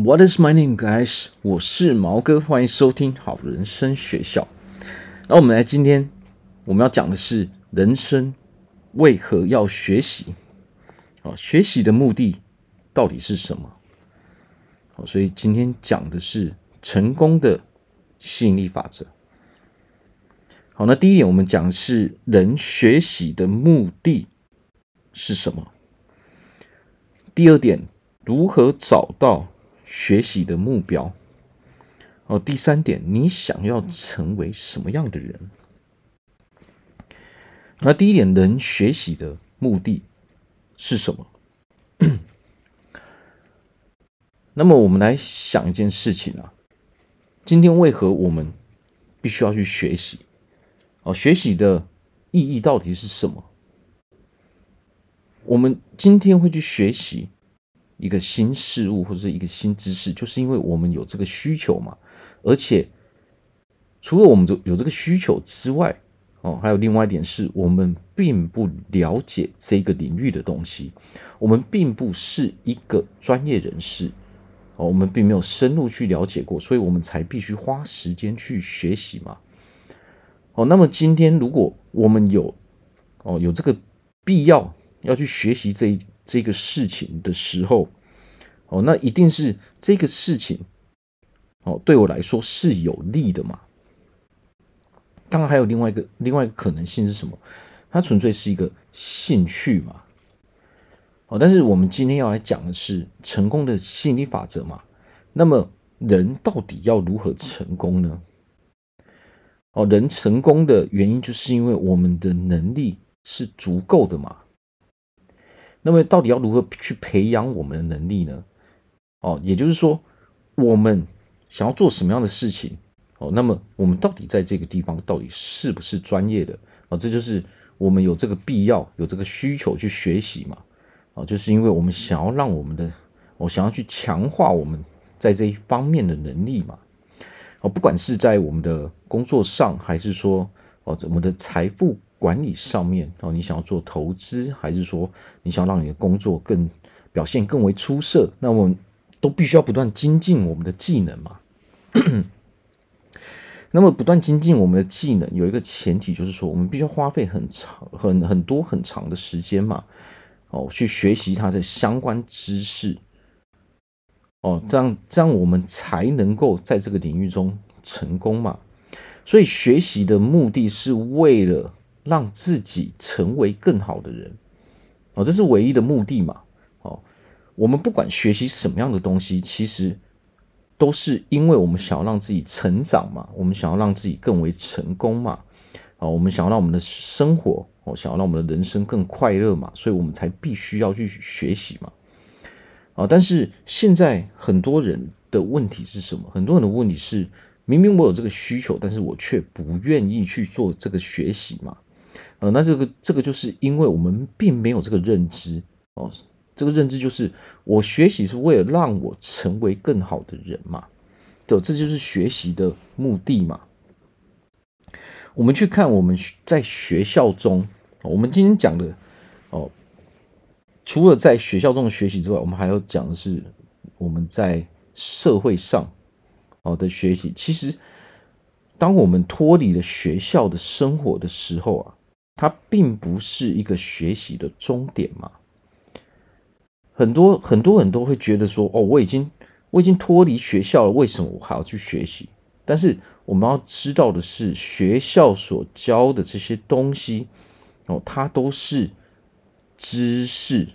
What is my name, guys？我是毛哥，欢迎收听好人生学校。那我们来今天我们要讲的是人生为何要学习？啊，学习的目的到底是什么？好，所以今天讲的是成功的吸引力法则。好，那第一点我们讲的是人学习的目的是什么？第二点，如何找到？学习的目标。哦，第三点，你想要成为什么样的人？那第一点，人学习的目的是什么？那么我们来想一件事情啊，今天为何我们必须要去学习？哦，学习的意义到底是什么？我们今天会去学习。一个新事物或者是一个新知识，就是因为我们有这个需求嘛。而且，除了我们有这个需求之外，哦，还有另外一点是我们并不了解这个领域的东西，我们并不是一个专业人士，哦，我们并没有深入去了解过，所以我们才必须花时间去学习嘛。哦，那么今天如果我们有，哦，有这个必要要去学习这。这个事情的时候，哦，那一定是这个事情，哦，对我来说是有利的嘛。当然还有另外一个另外一个可能性是什么？它纯粹是一个兴趣嘛。哦，但是我们今天要来讲的是成功的吸引力法则嘛。那么人到底要如何成功呢？哦，人成功的原因就是因为我们的能力是足够的嘛。那么，到底要如何去培养我们的能力呢？哦，也就是说，我们想要做什么样的事情？哦，那么我们到底在这个地方到底是不是专业的？哦，这就是我们有这个必要、有这个需求去学习嘛。哦，就是因为我们想要让我们的，我想要去强化我们在这一方面的能力嘛。哦，不管是在我们的工作上，还是说哦，我们的财富。管理上面哦，你想要做投资，还是说你想要让你的工作更表现更为出色？那我都必须要不断精进我们的技能嘛。那么不断精进我们的技能，有一个前提就是说，我们必须要花费很长、很很多很长的时间嘛，哦，去学习它的相关知识，哦，这样这样我们才能够在这个领域中成功嘛。所以学习的目的是为了。让自己成为更好的人，哦，这是唯一的目的嘛。我们不管学习什么样的东西，其实都是因为我们想要让自己成长嘛，我们想要让自己更为成功嘛。啊，我们想要让我们的生活，哦，想要让我们的人生更快乐嘛，所以我们才必须要去学习嘛。啊，但是现在很多人的问题是什么？很多人的问题是，明明我有这个需求，但是我却不愿意去做这个学习嘛。呃，那这个这个就是因为我们并没有这个认知哦，这个认知就是我学习是为了让我成为更好的人嘛，对，这就是学习的目的嘛。我们去看我们在学校中，我们今天讲的哦，除了在学校中的学习之外，我们还要讲的是我们在社会上哦的学习。其实，当我们脱离了学校的生活的时候啊。它并不是一个学习的终点嘛？很多很多人都会觉得说：“哦，我已经我已经脱离学校了，为什么我还要去学习？”但是我们要知道的是，学校所教的这些东西，哦，它都是知识，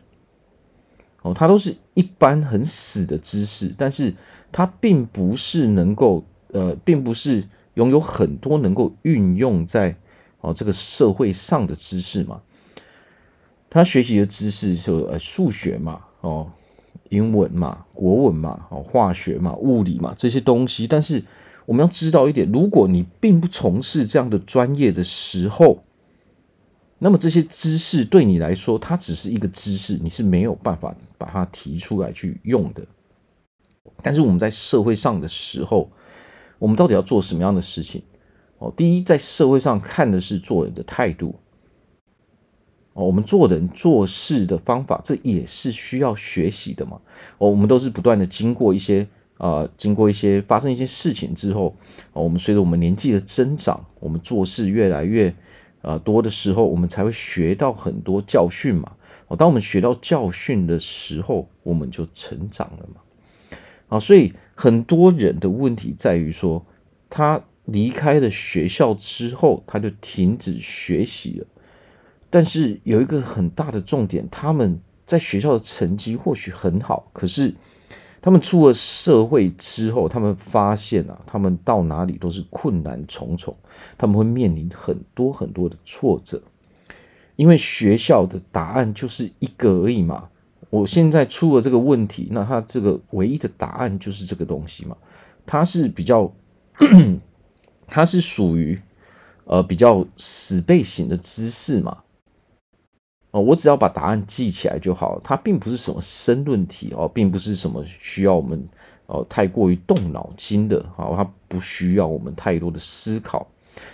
哦，它都是一般很死的知识，但是它并不是能够呃，并不是拥有很多能够运用在。哦，这个社会上的知识嘛，他学习的知识就呃数学嘛，哦，英文嘛，国文嘛，哦，化学嘛，物理嘛这些东西。但是我们要知道一点，如果你并不从事这样的专业的时候，那么这些知识对你来说，它只是一个知识，你是没有办法把它提出来去用的。但是我们在社会上的时候，我们到底要做什么样的事情？哦第一，在社会上看的是做人的态度，哦，我们做人做事的方法，这也是需要学习的嘛。哦，我们都是不断的经过一些啊、经过一些发生一些事情之后，哦，我们随着我们年纪的增长，我们做事越来越啊、多的时候，我们才会学到很多教训嘛。哦，当我们学到教训的时候，我们就成长了嘛。啊，所以很多人的问题在于说，他离开了学校之后，他就停止学习了。但是有一个很大的重点，他们在学校的成绩或许很好，可是他们出了社会之后，他们发现啊，他们到哪里都是困难重重，他们会面临很多很多的挫折，因为学校的答案就是一个而已嘛。我现在出了这个问题，那他这个唯一的答案就是这个东西嘛，它是比较，它是属于呃比较死背型的知识嘛。哦，我只要把答案记起来就好，它并不是什么申论题哦，并不是什么需要我们哦太过于动脑筋的啊，它不需要我们太多的思考，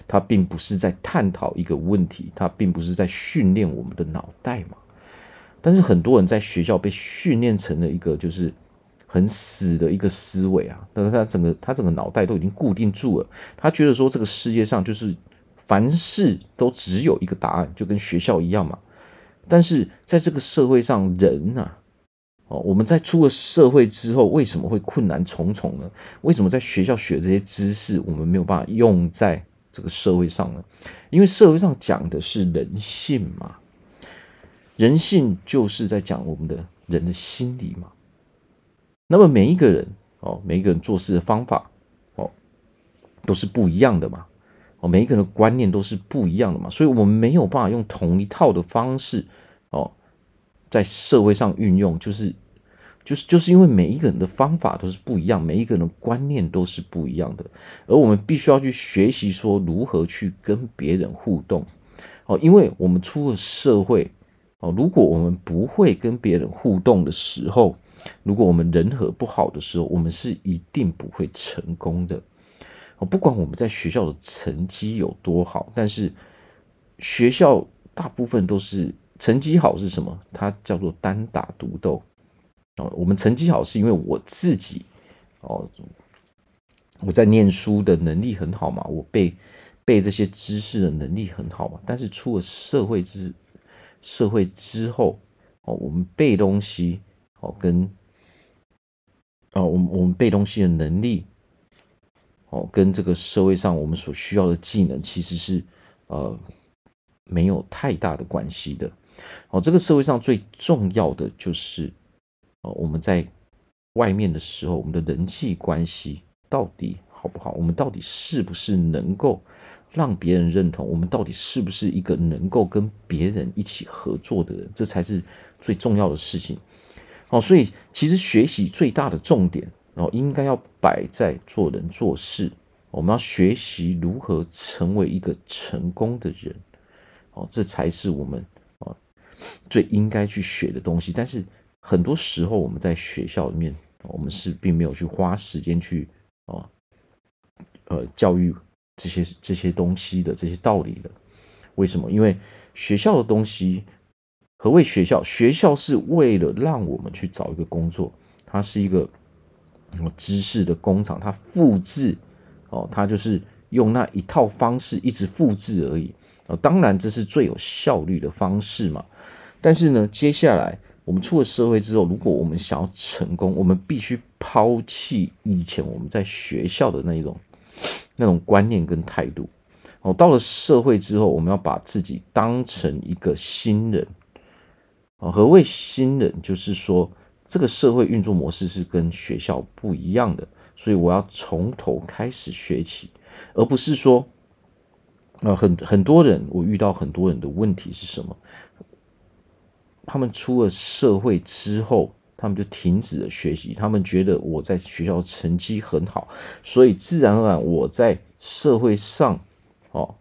它并不是在探讨一个问题，它并不是在训练我们的脑袋嘛。但是很多人在学校被训练成了一个就是很死的一个思维啊，但是他整个他整个脑袋都已经固定住了，他觉得说这个世界上就是凡事都只有一个答案，就跟学校一样嘛。但是在这个社会上，人呐，哦，我们在出了社会之后，为什么会困难重重呢？为什么在学校学这些知识，我们没有办法用在这个社会上呢？因为社会上讲的是人性嘛，人性就是在讲我们的人的心理嘛。那么每一个人哦，每一个人做事的方法哦，都是不一样的嘛。哦，每一个人的观念都是不一样的嘛，所以我们没有办法用同一套的方式哦，在社会上运用，就是就是就是因为每一个人的方法都是不一样，每一个人的观念都是不一样的，而我们必须要去学习说如何去跟别人互动哦，因为我们出了社会哦，如果我们不会跟别人互动的时候，如果我们人和不好的时候，我们是一定不会成功的。哦不管我们在学校的成绩有多好，但是学校大部分都是成绩好是什么？它叫做单打独斗。哦，我们成绩好是因为我自己哦，我在念书的能力很好嘛，我背背这些知识的能力很好嘛。但是出了社会之社会之后哦，我们背东西哦，跟哦，我们我们背东西的能力。哦，跟这个社会上我们所需要的技能其实是呃没有太大的关系的。哦，这个社会上最重要的就是哦我们在外面的时候，我们的人际关系到底好不好？我们到底是不是能够让别人认同？我们到底是不是一个能够跟别人一起合作的人？这才是最重要的事情。哦，所以其实学习最大的重点。然后应该要摆在做人做事，我们要学习如何成为一个成功的人，哦，这才是我们啊最应该去学的东西。但是很多时候我们在学校里面，我们是并没有去花时间去啊呃教育这些这些东西的这些道理的。为什么？因为学校的东西，何谓学校？学校是为了让我们去找一个工作，它是一个。知识的工厂，它复制哦，它就是用那一套方式一直复制而已。哦，当然这是最有效率的方式嘛。但是呢，接下来我们出了社会之后，如果我们想要成功，我们必须抛弃以前我们在学校的那种那种观念跟态度。哦，到了社会之后，我们要把自己当成一个新人。哦，何谓新人？就是说。这个社会运作模式是跟学校不一样的，所以我要从头开始学起，而不是说，呃，很很多人，我遇到很多人的问题是什么？他们出了社会之后，他们就停止了学习，他们觉得我在学校成绩很好，所以自然而然我在社会上，哦，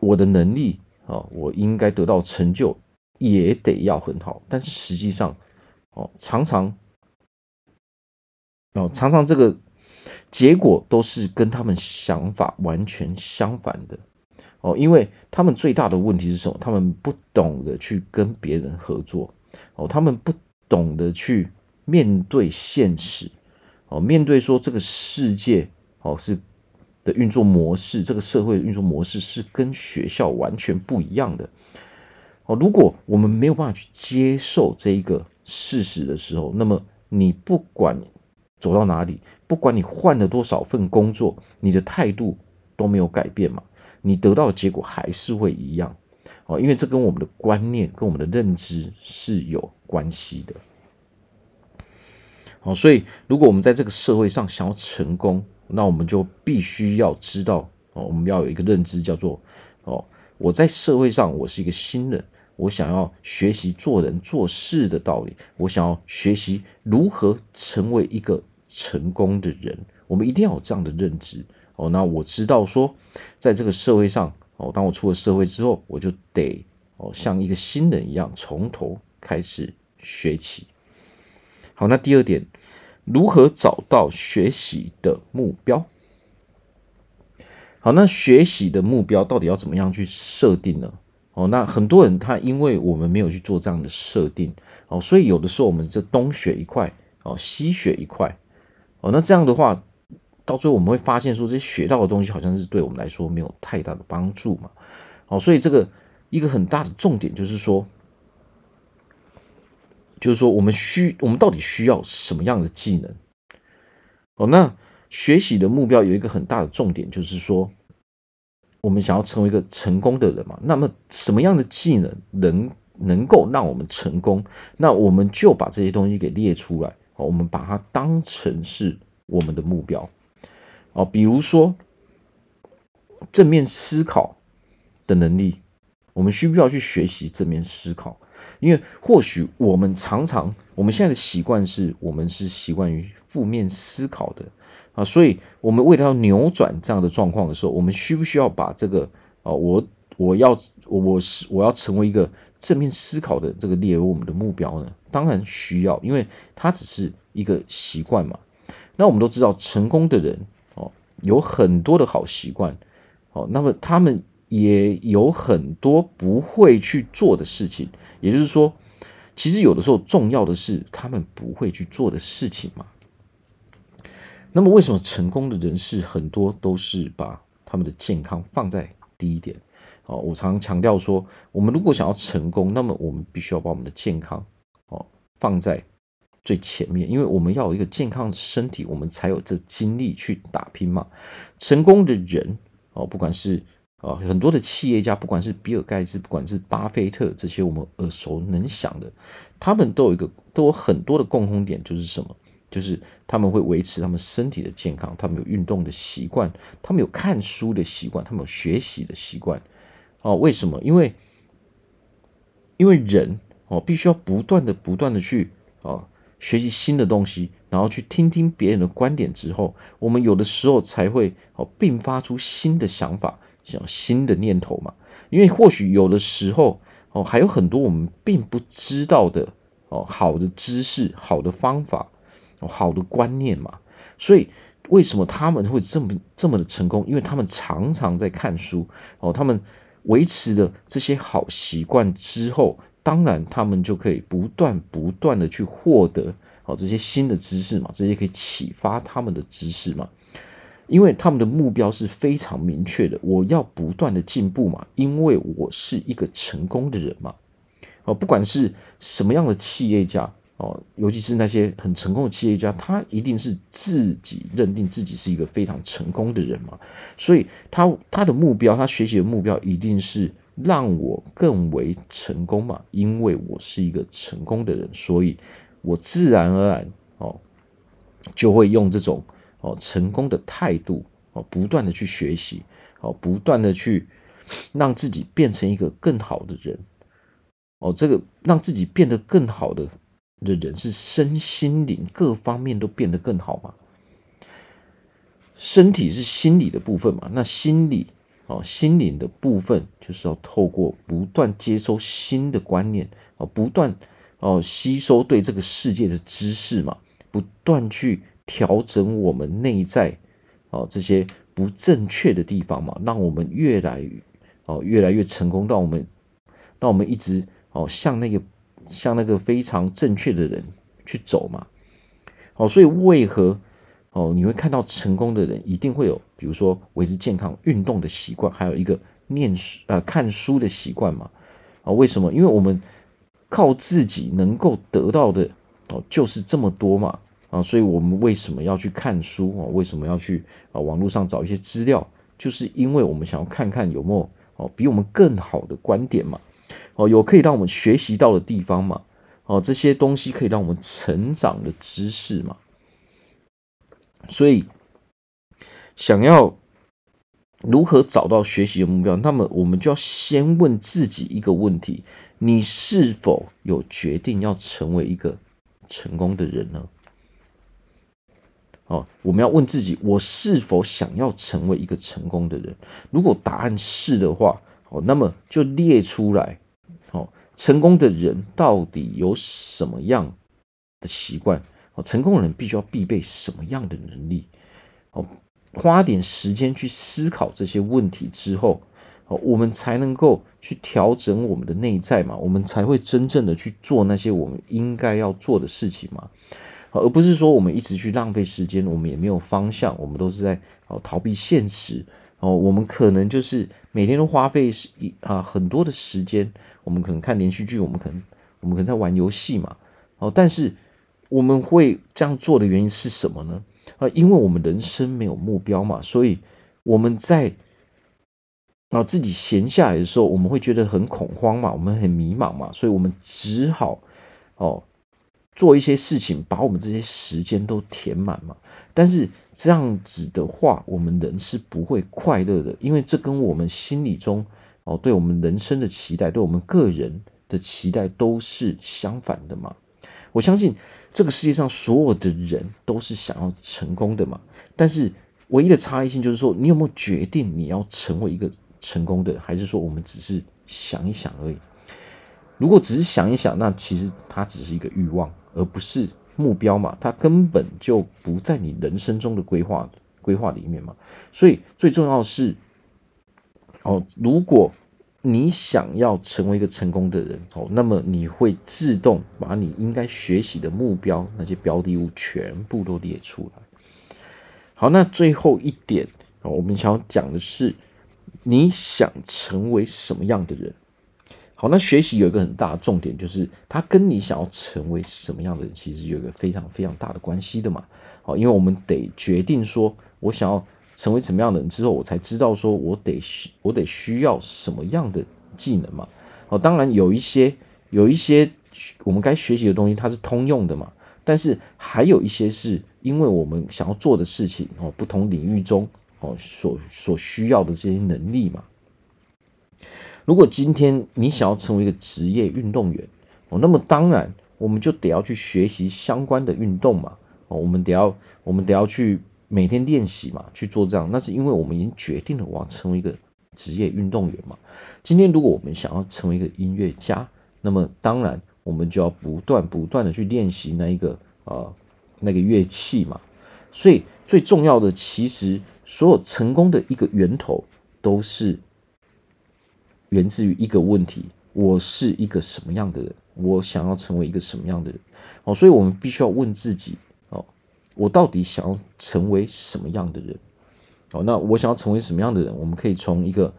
我的能力，哦，我应该得到成就也得要很好，但是实际上。哦，常常，哦，常常这个结果都是跟他们想法完全相反的。哦，因为他们最大的问题是什么？他们不懂得去跟别人合作，哦，他们不懂得去面对现实，哦，面对说这个世界，哦是的运作模式，这个社会的运作模式是跟学校完全不一样的。哦，如果我们没有办法去接受这一个事实的时候，那么你不管走到哪里，不管你换了多少份工作，你的态度都没有改变嘛，你得到的结果还是会一样。哦，因为这跟我们的观念、跟我们的认知是有关系的。好，所以如果我们在这个社会上想要成功，那我们就必须要知道哦，我们要有一个认知，叫做哦，我在社会上我是一个新人。我想要学习做人做事的道理，我想要学习如何成为一个成功的人。我们一定要有这样的认知哦。那我知道说，在这个社会上哦，当我出了社会之后，我就得哦像一个新人一样从头开始学起。好，那第二点，如何找到学习的目标？好，那学习的目标到底要怎么样去设定呢？哦，那很多人他因为我们没有去做这样的设定，哦，所以有的时候我们就东学一块，哦，西学一块，哦，那这样的话，到最后我们会发现说，这些学到的东西好像是对我们来说没有太大的帮助嘛，哦，所以这个一个很大的重点就是说，就是说我们需我们到底需要什么样的技能？哦，那学习的目标有一个很大的重点就是说。我们想要成为一个成功的人嘛？那么什么样的技能能能够让我们成功？那我们就把这些东西给列出来，我们把它当成是我们的目标。哦，比如说正面思考的能力，我们需不需要去学习正面思考？因为或许我们常常，我们现在的习惯是我们是习惯于负面思考的。啊，所以我们为了要扭转这样的状况的时候，我们需不需要把这个啊，我我要我是我要成为一个正面思考的这个列为我们的目标呢？当然需要，因为它只是一个习惯嘛。那我们都知道，成功的人哦，有很多的好习惯哦，那么他们也有很多不会去做的事情。也就是说，其实有的时候重要的是他们不会去做的事情嘛。那么，为什么成功的人士很多都是把他们的健康放在第一点？哦，我常常强调说，我们如果想要成功，那么我们必须要把我们的健康哦放在最前面，因为我们要有一个健康的身体，我们才有这精力去打拼嘛。成功的人哦，不管是啊很多的企业家，不管是比尔盖茨，不管是巴菲特这些我们耳熟能详的，他们都有一个都有很多的共同点，就是什么？就是他们会维持他们身体的健康，他们有运动的习惯，他们有看书的习惯，他们有学习的习惯。哦，为什么？因为因为人哦，必须要不断的、不断的去哦学习新的东西，然后去听听别人的观点之后，我们有的时候才会哦并发出新的想法，想新的念头嘛。因为或许有的时候哦，还有很多我们并不知道的哦好的知识、好的方法。好的观念嘛，所以为什么他们会这么这么的成功？因为他们常常在看书哦，他们维持了这些好习惯之后，当然他们就可以不断不断的去获得哦这些新的知识嘛，这些可以启发他们的知识嘛，因为他们的目标是非常明确的，我要不断的进步嘛，因为我是一个成功的人嘛，哦，不管是什么样的企业家。哦，尤其是那些很成功的企业家，他一定是自己认定自己是一个非常成功的人嘛，所以他他的目标，他学习的目标一定是让我更为成功嘛，因为我是一个成功的人，所以我自然而然哦就会用这种哦成功的态度哦，不断的去学习哦，不断的去让自己变成一个更好的人哦，这个让自己变得更好的。的人是身心灵各方面都变得更好嘛？身体是心理的部分嘛？那心理哦，心灵的部分就是要透过不断接收新的观念哦，不断哦吸收对这个世界的知识嘛，不断去调整我们内在哦这些不正确的地方嘛，让我们越来哦越来越成功，让我们让我们一直哦向那个向那个非常正确的人去走嘛。哦，所以为何哦你会看到成功的人一定会有，比如说维持健康、运动的习惯，还有一个念书呃看书的习惯嘛？啊，为什么？因为我们靠自己能够得到的哦就是这么多嘛。啊，所以我们为什么要去看书啊？为什么要去啊网络上找一些资料？就是因为我们想要看看有没有哦比我们更好的观点嘛，哦有可以让我们学习到的地方嘛。哦，这些东西可以让我们成长的知识嘛，所以想要如何找到学习的目标，那么我们就要先问自己一个问题：你是否有决定要成为一个成功的人呢？哦，我们要问自己：我是否想要成为一个成功的人？如果答案是的话，哦，那么就列出来。成功的人到底有什么样的习惯？哦，成功的人必须要必备什么样的能力？哦，花点时间去思考这些问题之后，哦，我们才能够去调整我们的内在嘛，我们才会真正的去做那些我们应该要做的事情嘛，而不是说我们一直去浪费时间，我们也没有方向，我们都是在哦逃避现实。哦，我们可能就是每天都花费一啊很多的时间，我们可能看连续剧，我们可能我们可能在玩游戏嘛。哦，但是我们会这样做的原因是什么呢？啊，因为我们人生没有目标嘛，所以我们在啊自己闲下来的时候，我们会觉得很恐慌嘛，我们很迷茫嘛，所以我们只好哦做一些事情，把我们这些时间都填满嘛。但是这样子的话，我们人是不会快乐的，因为这跟我们心理中哦，对我们人生的期待，对我们个人的期待都是相反的嘛。我相信这个世界上所有的人都是想要成功的嘛，但是唯一的差异性就是说，你有没有决定你要成为一个成功的，还是说我们只是想一想而已？如果只是想一想，那其实它只是一个欲望，而不是。目标嘛，它根本就不在你人生中的规划规划里面嘛，所以最重要是，哦，如果你想要成为一个成功的人，哦，那么你会自动把你应该学习的目标那些标的物全部都列出来。好，那最后一点，我们想要讲的是，你想成为什么样的人？好，那学习有一个很大的重点，就是它跟你想要成为什么样的人，其实有一个非常非常大的关系的嘛。好，因为我们得决定说，我想要成为什么样的人之后，我才知道说我得需我得需要什么样的技能嘛。好，当然有一些有一些我们该学习的东西，它是通用的嘛。但是还有一些是因为我们想要做的事情哦，不同领域中哦所所需要的这些能力嘛。如果今天你想要成为一个职业运动员哦，那么当然我们就得要去学习相关的运动嘛哦，我们得要我们得要去每天练习嘛，去做这样。那是因为我们已经决定了我要成为一个职业运动员嘛。今天如果我们想要成为一个音乐家，那么当然我们就要不断不断的去练习那一个呃那个乐器嘛。所以最重要的，其实所有成功的一个源头都是。源自于一个问题：我是一个什么样的人？我想要成为一个什么样的人？哦，所以我们必须要问自己：我到底想要成为什么样的人？哦，那我想要成为什么样的人？我们可以从一个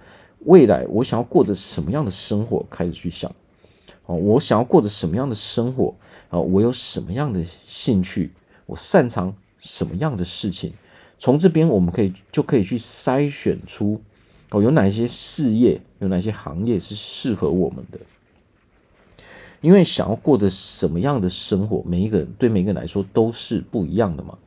未来我想要过着什么样的生活开始去想。哦，我想要过着什么样的生活？啊，我有什么样的兴趣？我擅长什么样的事情？从这边我们可以就可以去筛选出。哦，有哪些事业，有哪些行业是适合我们的？因为想要过着什么样的生活，每一个人对每一个人来说都是不一样的嘛。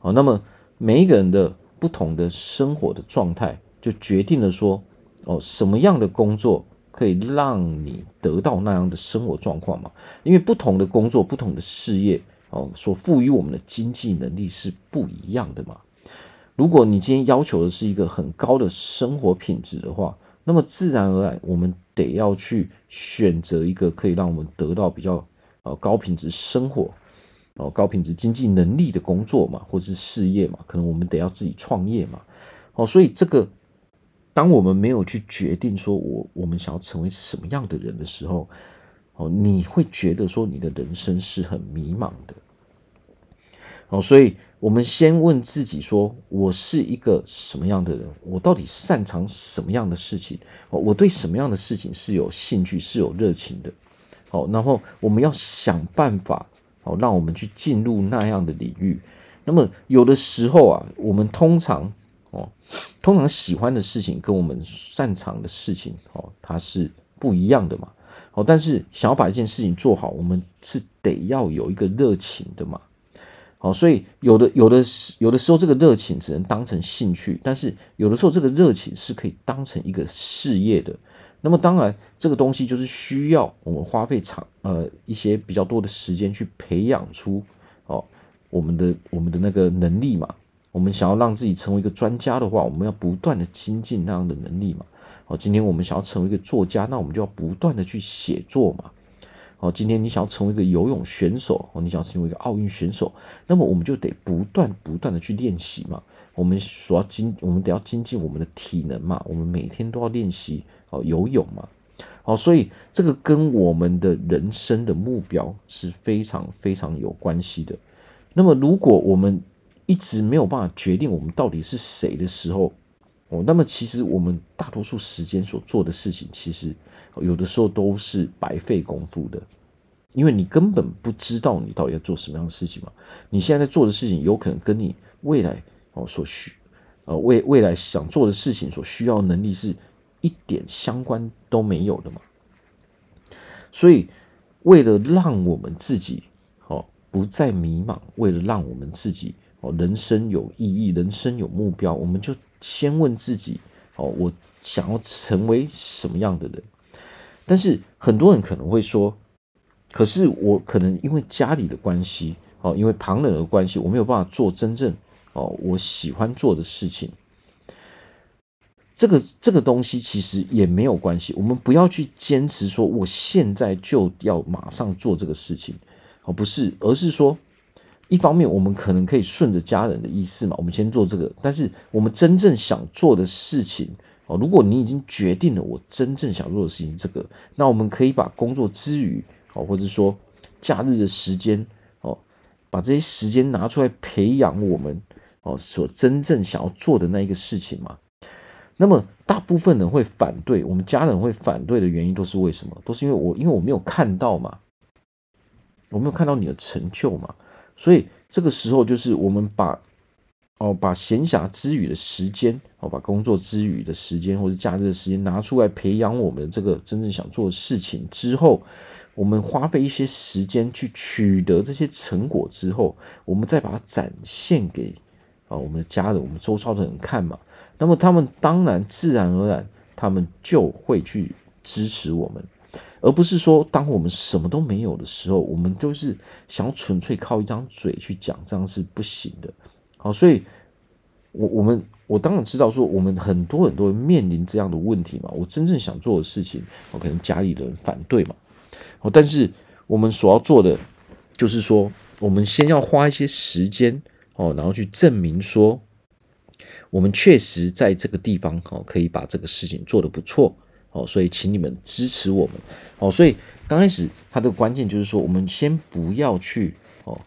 好，那么每一个人的不同的生活的状态，就决定了说，哦，什么样的工作可以让你得到那样的生活状况嘛？因为不同的工作、不同的事业，哦，所赋予我们的经济能力是不一样的嘛。如果你今天要求的是一个很高的生活品质的话，那么自然而然我们得要去选择一个可以让我们得到比较呃高品质生活，哦高品质经济能力的工作嘛，或是事业嘛，可能我们得要自己创业嘛，哦，所以这个当我们没有去决定说我我们想要成为什么样的人的时候，哦，你会觉得说你的人生是很迷茫的。哦，所以我们先问自己说，我是一个什么样的人？我到底擅长什么样的事情？哦，我对什么样的事情是有兴趣、是有热情的？哦，然后我们要想办法，哦，让我们去进入那样的领域。那么有的时候啊，我们通常哦，通常喜欢的事情跟我们擅长的事情哦，它是不一样的嘛。哦，但是想要把一件事情做好，我们是得要有一个热情的嘛。哦，所以有的有的有的时候，这个热情只能当成兴趣，但是有的时候，这个热情是可以当成一个事业的。那么，当然，这个东西就是需要我们花费长呃一些比较多的时间去培养出哦我们的我们的那个能力嘛。我们想要让自己成为一个专家的话，我们要不断的精进那样的能力嘛。哦，今天我们想要成为一个作家，那我们就要不断的去写作嘛。哦，今天你想要成为一个游泳选手，哦，你想要成为一个奥运选手，那么我们就得不断不断的去练习嘛。我们所要精，我们得要精进我们的体能嘛。我们每天都要练习哦游泳嘛。哦，所以这个跟我们的人生的目标是非常非常有关系的。那么如果我们一直没有办法决定我们到底是谁的时候，哦，那么其实我们大多数时间所做的事情，其实。有的时候都是白费功夫的，因为你根本不知道你到底要做什么样的事情嘛。你现在在做的事情，有可能跟你未来哦所需呃未未来想做的事情所需要能力是一点相关都没有的嘛。所以，为了让我们自己哦不再迷茫，为了让我们自己哦人生有意义，人生有目标，我们就先问自己哦，我想要成为什么样的人？但是很多人可能会说，可是我可能因为家里的关系，哦，因为旁人的关系，我没有办法做真正哦我喜欢做的事情。这个这个东西其实也没有关系，我们不要去坚持说我现在就要马上做这个事情，哦，不是，而是说，一方面我们可能可以顺着家人的意思嘛，我们先做这个，但是我们真正想做的事情。哦，如果你已经决定了我真正想做的事情，这个，那我们可以把工作之余，哦，或者说假日的时间，哦，把这些时间拿出来培养我们，哦，所真正想要做的那一个事情嘛。那么大部分人会反对，我们家人会反对的原因都是为什么？都是因为我，因为我没有看到嘛，我没有看到你的成就嘛，所以这个时候就是我们把。哦，把闲暇之余的时间，哦，把工作之余的时间或者假日的时间拿出来培养我们这个真正想做的事情之后，我们花费一些时间去取得这些成果之后，我们再把它展现给啊我们的家人、我们周遭的人看嘛。那么他们当然自然而然，他们就会去支持我们，而不是说当我们什么都没有的时候，我们都是想要纯粹靠一张嘴去讲，这样是不行的。好，所以，我我们我当然知道说，我们很多很多人面临这样的问题嘛。我真正想做的事情，我可能家里的人反对嘛。哦，但是我们所要做的，就是说，我们先要花一些时间哦，然后去证明说，我们确实在这个地方哦，可以把这个事情做得不错哦。所以，请你们支持我们哦。所以刚开始，它的关键就是说，我们先不要去哦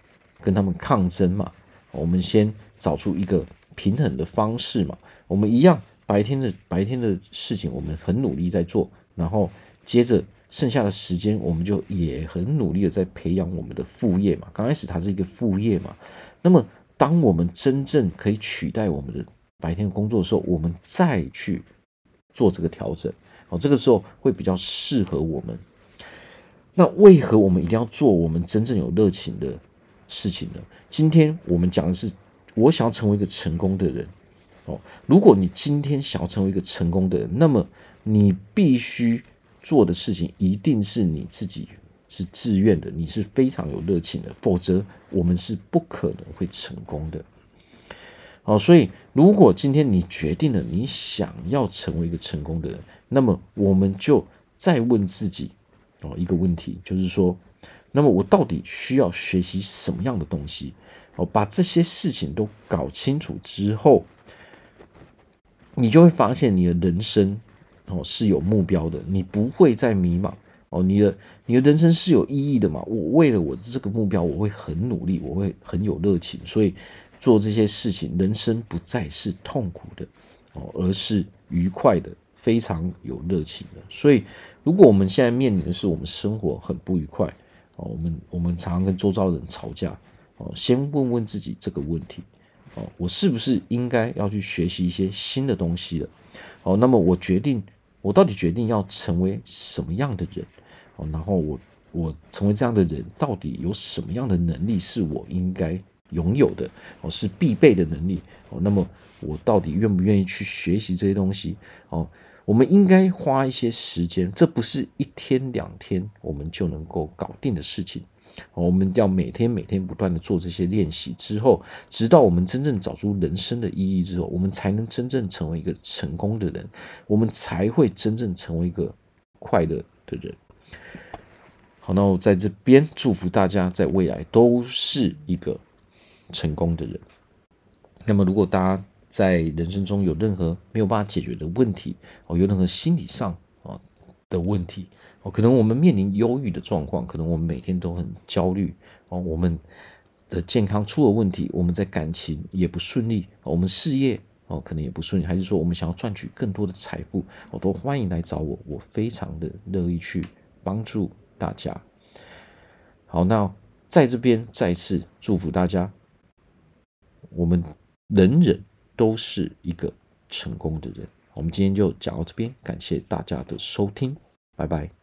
跟他们抗争嘛。我们先。找出一个平衡的方式嘛，我们一样白天的白天的事情，我们很努力在做，然后接着剩下的时间，我们就也很努力的在培养我们的副业嘛。刚开始它是一个副业嘛，那么当我们真正可以取代我们的白天的工作的时候，我们再去做这个调整，哦，这个时候会比较适合我们。那为何我们一定要做我们真正有热情的事情呢？今天我们讲的是。我想要成为一个成功的人，哦，如果你今天想要成为一个成功的人，那么你必须做的事情一定是你自己是自愿的，你是非常有热情的，否则我们是不可能会成功的。哦，所以如果今天你决定了你想要成为一个成功的人，那么我们就再问自己哦一个问题，就是说，那么我到底需要学习什么样的东西？哦，把这些事情都搞清楚之后，你就会发现你的人生哦是有目标的，你不会再迷茫哦。你的你的人生是有意义的嘛？我为了我这个目标，我会很努力，我会很有热情，所以做这些事情，人生不再是痛苦的哦，而是愉快的，非常有热情的。所以，如果我们现在面临的是我们生活很不愉快哦，我们我们常常跟周遭人吵架哦，先问问自己这个问题。哦，我是不是应该要去学习一些新的东西了？哦，那么我决定，我到底决定要成为什么样的人？哦，然后我我成为这样的人，到底有什么样的能力是我应该拥有的？哦，是必备的能力。哦，那么我到底愿不愿意去学习这些东西？哦，我们应该花一些时间，这不是一天两天我们就能够搞定的事情。我们要每天每天不断的做这些练习之后，直到我们真正找出人生的意义之后，我们才能真正成为一个成功的人，我们才会真正成为一个快乐的人。好，那我在这边祝福大家在未来都是一个成功的人。那么，如果大家在人生中有任何没有办法解决的问题，哦，有任何心理上啊的问题。哦可能我们面临忧郁的状况，可能我们每天都很焦虑哦，我们的健康出了问题，我们在感情也不顺利，我们事业哦可能也不顺利，还是说我们想要赚取更多的财富，我都欢迎来找我，我非常的乐意去帮助大家。好，那在这边再次祝福大家，我们人人都是一个成功的人。我们今天就讲到这边，感谢大家的收听，拜拜。